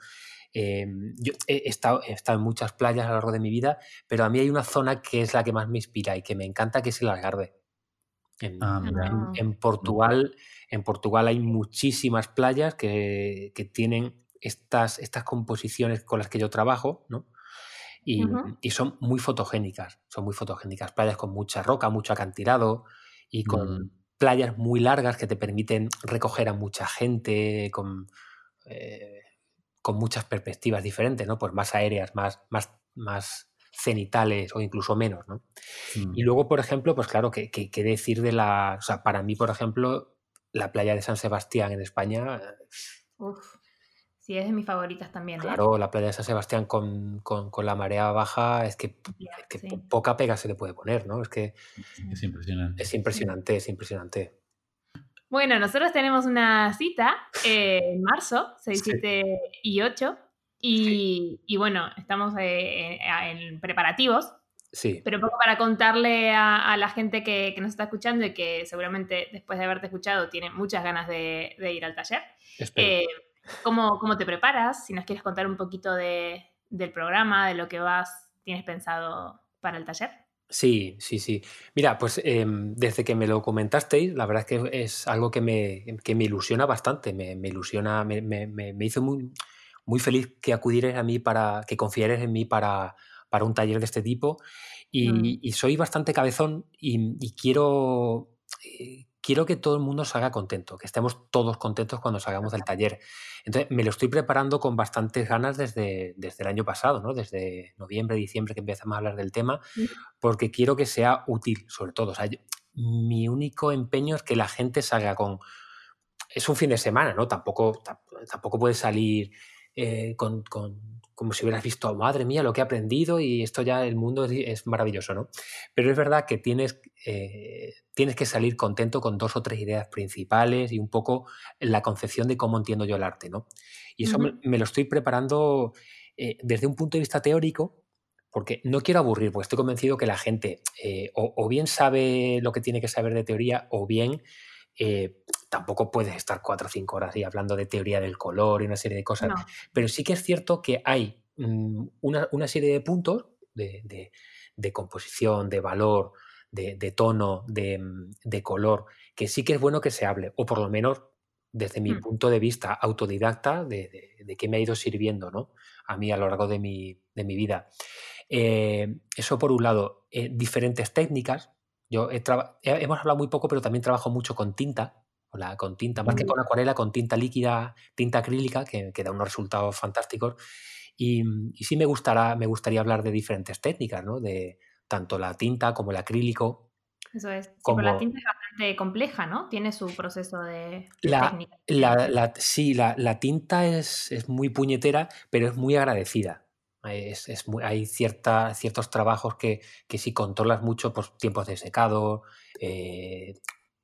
Em, yo he estado, en muchas playas a lo largo de mi vida, pero a mí hay una zona que es la que más me inspira y que me encanta, que es el Algarve. En, ah, Portugal, en Portugal hay muchísimas playas que, tienen estas, estas composiciones con las que yo trabajo, ¿no? y, son muy fotogénicas, son muy fotogénicas. Playas con mucha roca, mucho acantilado y con mm. playas muy largas que te permiten recoger a mucha gente con, eh, con muchas perspectivas diferentes, ¿no? Pues más aéreas, más, más, más cenitales o incluso menos, ¿no? Y mm. luego, por ejemplo, pues claro, ¿qué que, decir de la... O sea, para mí, por ejemplo, la playa de San Sebastián en España... Sí, es de mis favoritas también. ¿eh? Claro, la playa de San Sebastián con, la marea baja es que, poca pega se le puede poner, ¿no? Es que es impresionante. Es impresionante, es impresionante. Bueno, nosotros tenemos una cita eh, en marzo, 6, 7 y 8. Y, bueno, estamos eh, en preparativos. Sí. Pero un poco para contarle a, la gente que, nos está escuchando y que seguramente después de haberte escuchado tiene muchas ganas de, ir al taller. Espero. ¿Cómo, ¿Cómo, te preparas? Si nos quieres contar un poquito de, del programa, de lo que vas, tienes pensado para el taller. Sí, sí, sí. Mira, pues em, desde que me lo comentasteis, la verdad es que es algo que me, que me ilusiona bastante, me, me ilusiona, me, me, hizo muy, muy feliz que acudierais a mí para, que confiares en mí para, para un taller de este tipo. Y, mm. y soy bastante cabezón y, y quiero, eh, quiero que todo el mundo salga contento, que estemos todos contentos cuando salgamos del taller. Entonces, me lo estoy preparando con bastantes ganas desde, desde el año pasado, ¿no? Desde noviembre, diciembre que empezamos a hablar del tema, porque quiero que sea útil, sobre todo. O sea, mi único empeño es que la gente salga con... Es un fin de semana, ¿no? Tampoco, tampoco puede salir eh, con como si hubieras visto, madre mía, lo que he aprendido y esto ya, el mundo es, maravilloso, ¿no? Pero es verdad que tienes, eh, tienes que salir contento con dos o tres ideas principales y un poco la concepción de cómo entiendo yo el arte, ¿no? Y eso me, lo estoy preparando eh, desde un punto de vista teórico, porque no quiero aburrir, porque estoy convencido que la gente eh, o, bien sabe lo que tiene que saber de teoría o bien tampoco puedes estar cuatro o cinco horas ahí hablando de teoría del color y una serie de cosas. Pero sí que es cierto que hay mm, una, serie de puntos de, composición, de valor, de, tono, mm, de, color, que sí que es bueno que se hable, o por lo menos desde mi Mm. punto de vista autodidacta, de, de, de qué me ha ido sirviendo ¿no? a mí a lo largo de mi, de mi vida. Eh, eso por un lado, eh, diferentes técnicas. Yo he- hemos hablado muy poco, pero también trabajo mucho con tinta, con, la, con tinta, más que Mm. con acuarela, con tinta líquida, tinta acrílica, que, que da unos resultados fantásticos. Y, y sí me, gustará, me gustaría hablar de diferentes técnicas, ¿no? De tanto la tinta como el acrílico. Eso es. Sí, pero la tinta es bastante compleja, ¿no? Tiene su proceso de, La, técnica. la- la- sí, la, la tinta es, es muy puñetera, pero es muy agradecida. Es, es muy- hay cierta, ciertos trabajos que, que si controlas mucho, pues tiempos de secado, eh,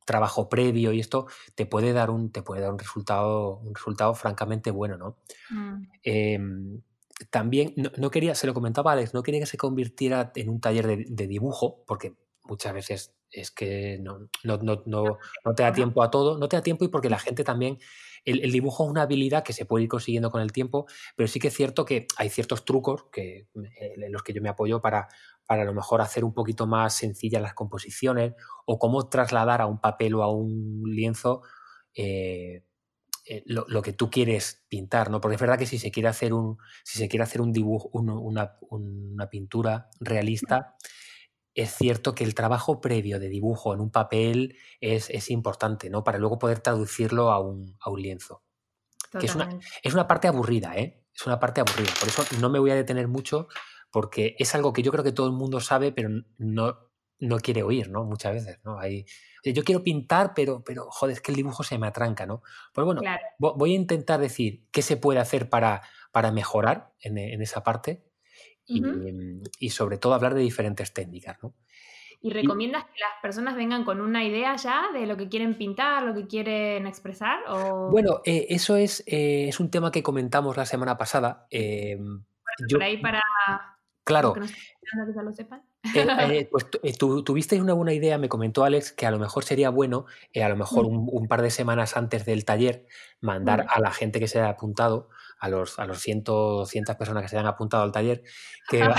trabajo previo y esto te puede dar un, te puede dar un resultado, un resultado francamente bueno, ¿no? Mm, Em, también, no, no quería, se lo comentaba a Alex, no quería que se convirtiera en un taller de, de dibujo, porque muchas veces es que no, no, no, no, no te da tiempo a todo, no te da tiempo y porque la gente también, el, el dibujo es una habilidad que se puede ir consiguiendo con el tiempo, pero sí que es cierto que hay ciertos trucos que, eh, en los que yo me apoyo para, para a lo mejor hacer un poquito más sencillas las composiciones o cómo trasladar a un papel o a un lienzo eh, eh, lo, lo que tú quieres pintar, ¿no? Porque es verdad que si se quiere hacer un, si se quiere hacer un dibujo, un- una, una pintura realista, es cierto que el trabajo previo de dibujo en un papel es, es importante, ¿no? Para luego poder traducirlo a un, a un lienzo. Que es una, es una parte aburrida, ¿eh? Es una parte aburrida. Por eso no me voy a detener mucho, porque es algo que yo creo que todo el mundo sabe, pero no, no quiere oír, ¿no? Muchas veces, ¿no? Hay, yo quiero pintar, pero, pero, joder, es que el dibujo se me atranca, ¿no? Pues bueno, Claro. voy a intentar decir qué se puede hacer para, para mejorar en, en esa parte y, Ujú. y sobre todo hablar de diferentes técnicas, ¿no? ¿Y recomiendas que las personas vengan con una idea ya de lo que quieren pintar, lo que quieren expresar? O Bueno, eh, eso es, eh, es un tema que comentamos la semana pasada. eh, yo- por ahí para claro, que nos están escuchando que ya lo sepan. Eh, eh, pues eh, tu- tuvisteis una buena idea, me comentó Alex, que a lo mejor sería bueno, a lo mejor un, un par de semanas antes del taller, mandar a la gente que se haya apuntado, a los, a los 100, 200 personas que se hayan apuntado al taller, que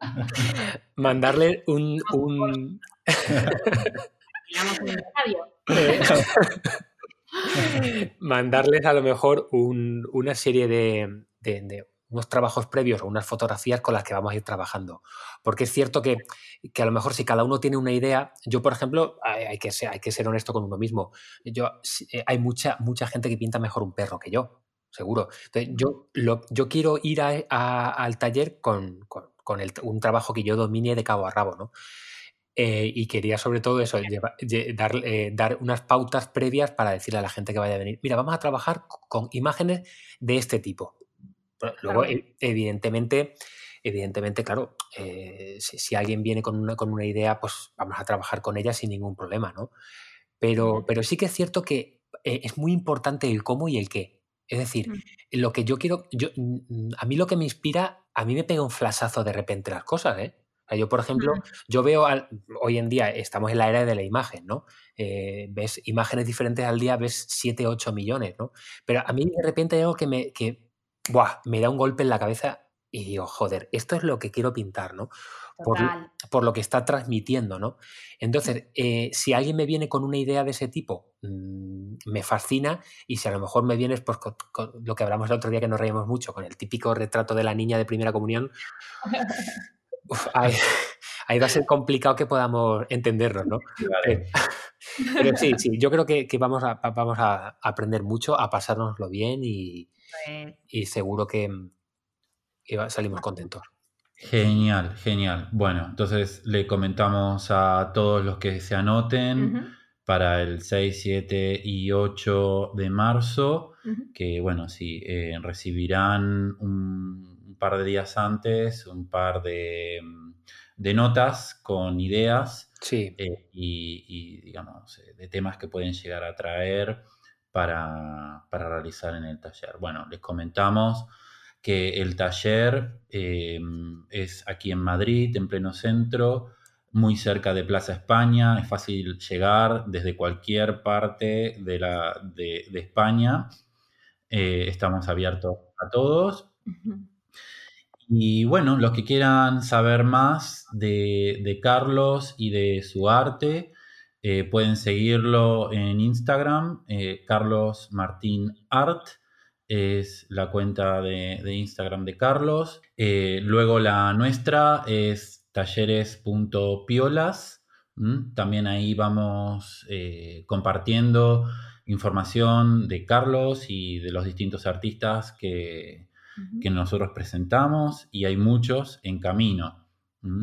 mandarle un, un- mandarles a lo mejor un- una serie de, de- de unos trabajos previos o unas fotografías con las que vamos a ir trabajando. Porque es cierto que, que a lo mejor si cada uno tiene una idea, yo por ejemplo, hay, que, ser, hay que ser honesto con uno mismo. Yo, eh, hay mucha, mucha gente que pinta mejor un perro que yo, seguro. Entonces, yo, lo- yo quiero ir a- al taller con, con- el- un trabajo que yo domine de cabo a rabo, ¿no? Eh, y quería sobre todo eso, dar, eh, dar unas pautas previas para decirle a la gente que vaya a venir, mira, vamos a trabajar con imágenes de este tipo. Luego, Claro. e- evidentemente, evidentemente, claro, eh, si, si alguien viene con una, con una idea, pues vamos a trabajar con ella sin ningún problema, ¿no? Pero, Bien. pero sí que es cierto que eh, es muy importante el cómo y el qué. Es decir, Mm. lo que yo quiero, yo, mm, a mí lo que me inspira, a mí me pega un flasazo de repente las cosas, ¿eh? O sea, yo, por ejemplo, Mm. yo veo, al- hoy en día estamos en la era de la imagen, ¿no? Eh, ves imágenes diferentes al día, ves 7, 8 millones, ¿no? Pero a mí de repente hay algo que me, que, buah, me da un golpe en la cabeza y digo, joder, esto es lo que quiero pintar, ¿no? Por, por lo que está transmitiendo, ¿no? Entonces, eh, si alguien me viene con una idea de ese tipo, mm, me fascina y si a lo mejor me vienes pues, con, con lo que hablamos el otro día que nos reímos mucho, con el típico retrato de la niña de primera comunión, uf, ahí, ahí va a ser complicado que podamos entendernos, ¿no? Vale. Pero sí, sí, yo creo que, que vamos, a, vamos a aprender mucho, a pasárnoslo bien y, Y seguro que, que va- salimos contentos. Genial, genial. Bueno, entonces le comentamos a todos los que se anoten para el 6, 7 y 8 de marzo, que bueno, sí, eh, recibirán un, un par de días antes un par de, mm, de notas con ideas Sí, eh, y, y, digamos, eh, de temas que pueden llegar a traer para, para realizar en el taller. Bueno, les comentamos que el taller eh, es aquí en Madrid, en pleno centro, muy cerca de Plaza España, es fácil llegar desde cualquier parte de, la, de, de España. Eh, estamos abiertos a todos. Y bueno, los que quieran saber más de, de Carlos y de su arte, eh, pueden seguirlo en Instagram, eh, Carlos Martín Art es la cuenta de, Instagram de Carlos. Eh, luego la nuestra es talleres.piolas. También ahí vamos compartiendo información de Carlos y de los distintos artistas que, que nosotros presentamos y hay muchos en camino.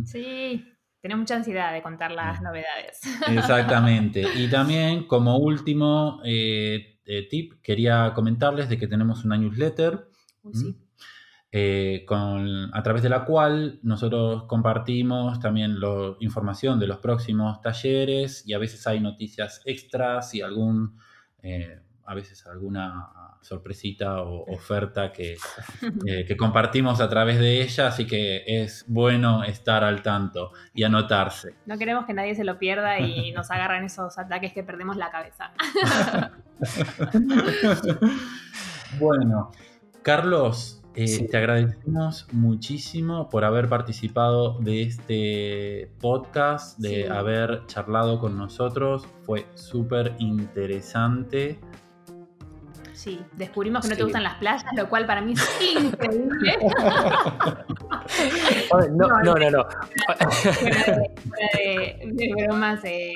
Sí, tenemos mucha ansiedad de contar las novedades. Exactamente. Y también, como último eh, eh, tip, quería comentarles de que tenemos una newsletter. Eh, con, a través de la cual nosotros compartimos también la información de los próximos talleres y a veces hay noticias extras y algún, a veces alguna sorpresita o oferta que, eh, que, compartimos a través de ella, así que es bueno estar al tanto y anotarse. No queremos que nadie se lo pierda y nos agarren esos ataques que perdemos la cabeza. bueno, Carlos, eh, te agradecemos muchísimo por haber participado de este podcast, de haber charlado con nosotros. Fue súper interesante. Sí, descubrimos que no te gustan las playas, lo cual para mí es increíble. no, no, no, no. de, bromas, eh,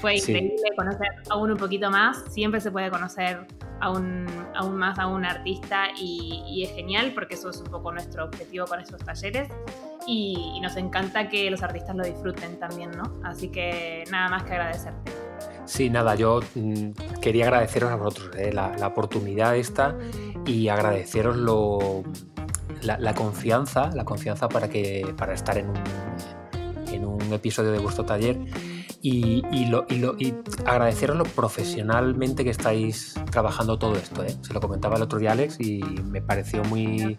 fue increíble conocer aún un poquito más. Siempre se puede conocer aún, aún más a un artista y, es genial porque eso es un poco nuestro objetivo con estos talleres. Y, y nos encanta que los artistas lo disfruten también, ¿no? Así que nada más que agradecerte. Sí, nada, yo mm, quería agradeceros a vosotros eh, la, oportunidad esta y agradeceros la, confianza, la confianza para, que, para estar en un, en un episodio de vuestro taller y, lo, agradeceros lo profesionalmente que estáis trabajando todo esto. ¿eh? Se lo comentaba el otro día Alex y me pareció muy,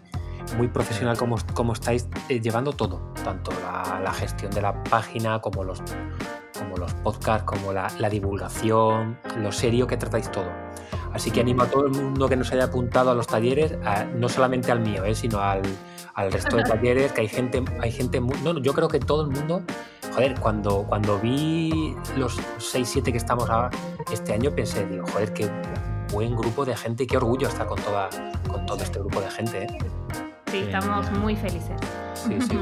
muy profesional como, como estáis eh, llevando todo, tanto la, la, gestión de la página como los, como los podcasts, como la, divulgación, lo serio que tratáis todo. Así que animo a todo el mundo que nos haya apuntado a los talleres, no solamente al mío, eh, sino al, resto de talleres, que hay gente, hay gente no, yo creo que todo el mundo, joder, cuando, cuando vi los 6, 7 que estamos ahora, este año pensé, digo, joder, qué buen grupo de gente, qué orgullo estar con, toda, con todo este grupo de gente. ¿eh? Sí, estamos muy felices. Sí, sí.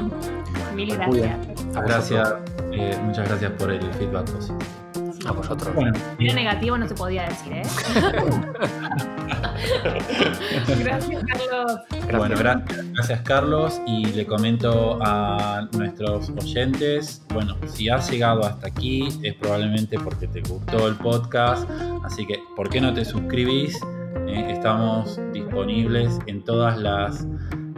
Mil gracias. Gracias, eh, muchas gracias por el feedback positivo. A vosotros. Bueno, negativo no se podía decir, ¿eh? gracias, Carlos. Bueno, gracias, Carlos. Y le comento a nuestros oyentes, bueno, si has llegado hasta aquí es probablemente porque te gustó el podcast, así que, ¿por qué no te suscribís? Eh, estamos disponibles en todas las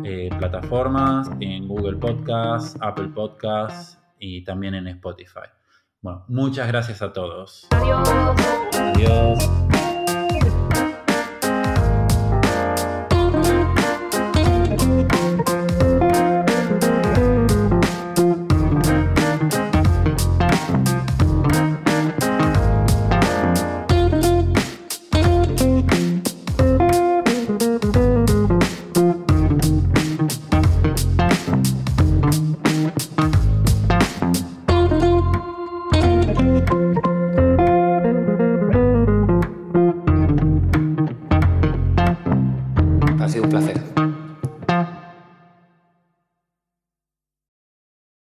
eh, plataformas, en Google Podcasts, Apple Podcasts y también en Spotify. Bueno, muchas gracias a todos. Adiós. Adiós.